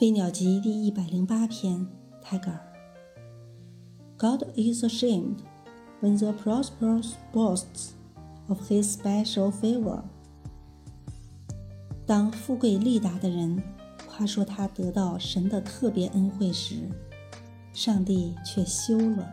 飞鸟集第一百零八篇，Tiger。God is ashamed when the prosperous boasts of his special favor。当富贵利达的人夸说他得到神的特别恩惠时，上帝却羞了。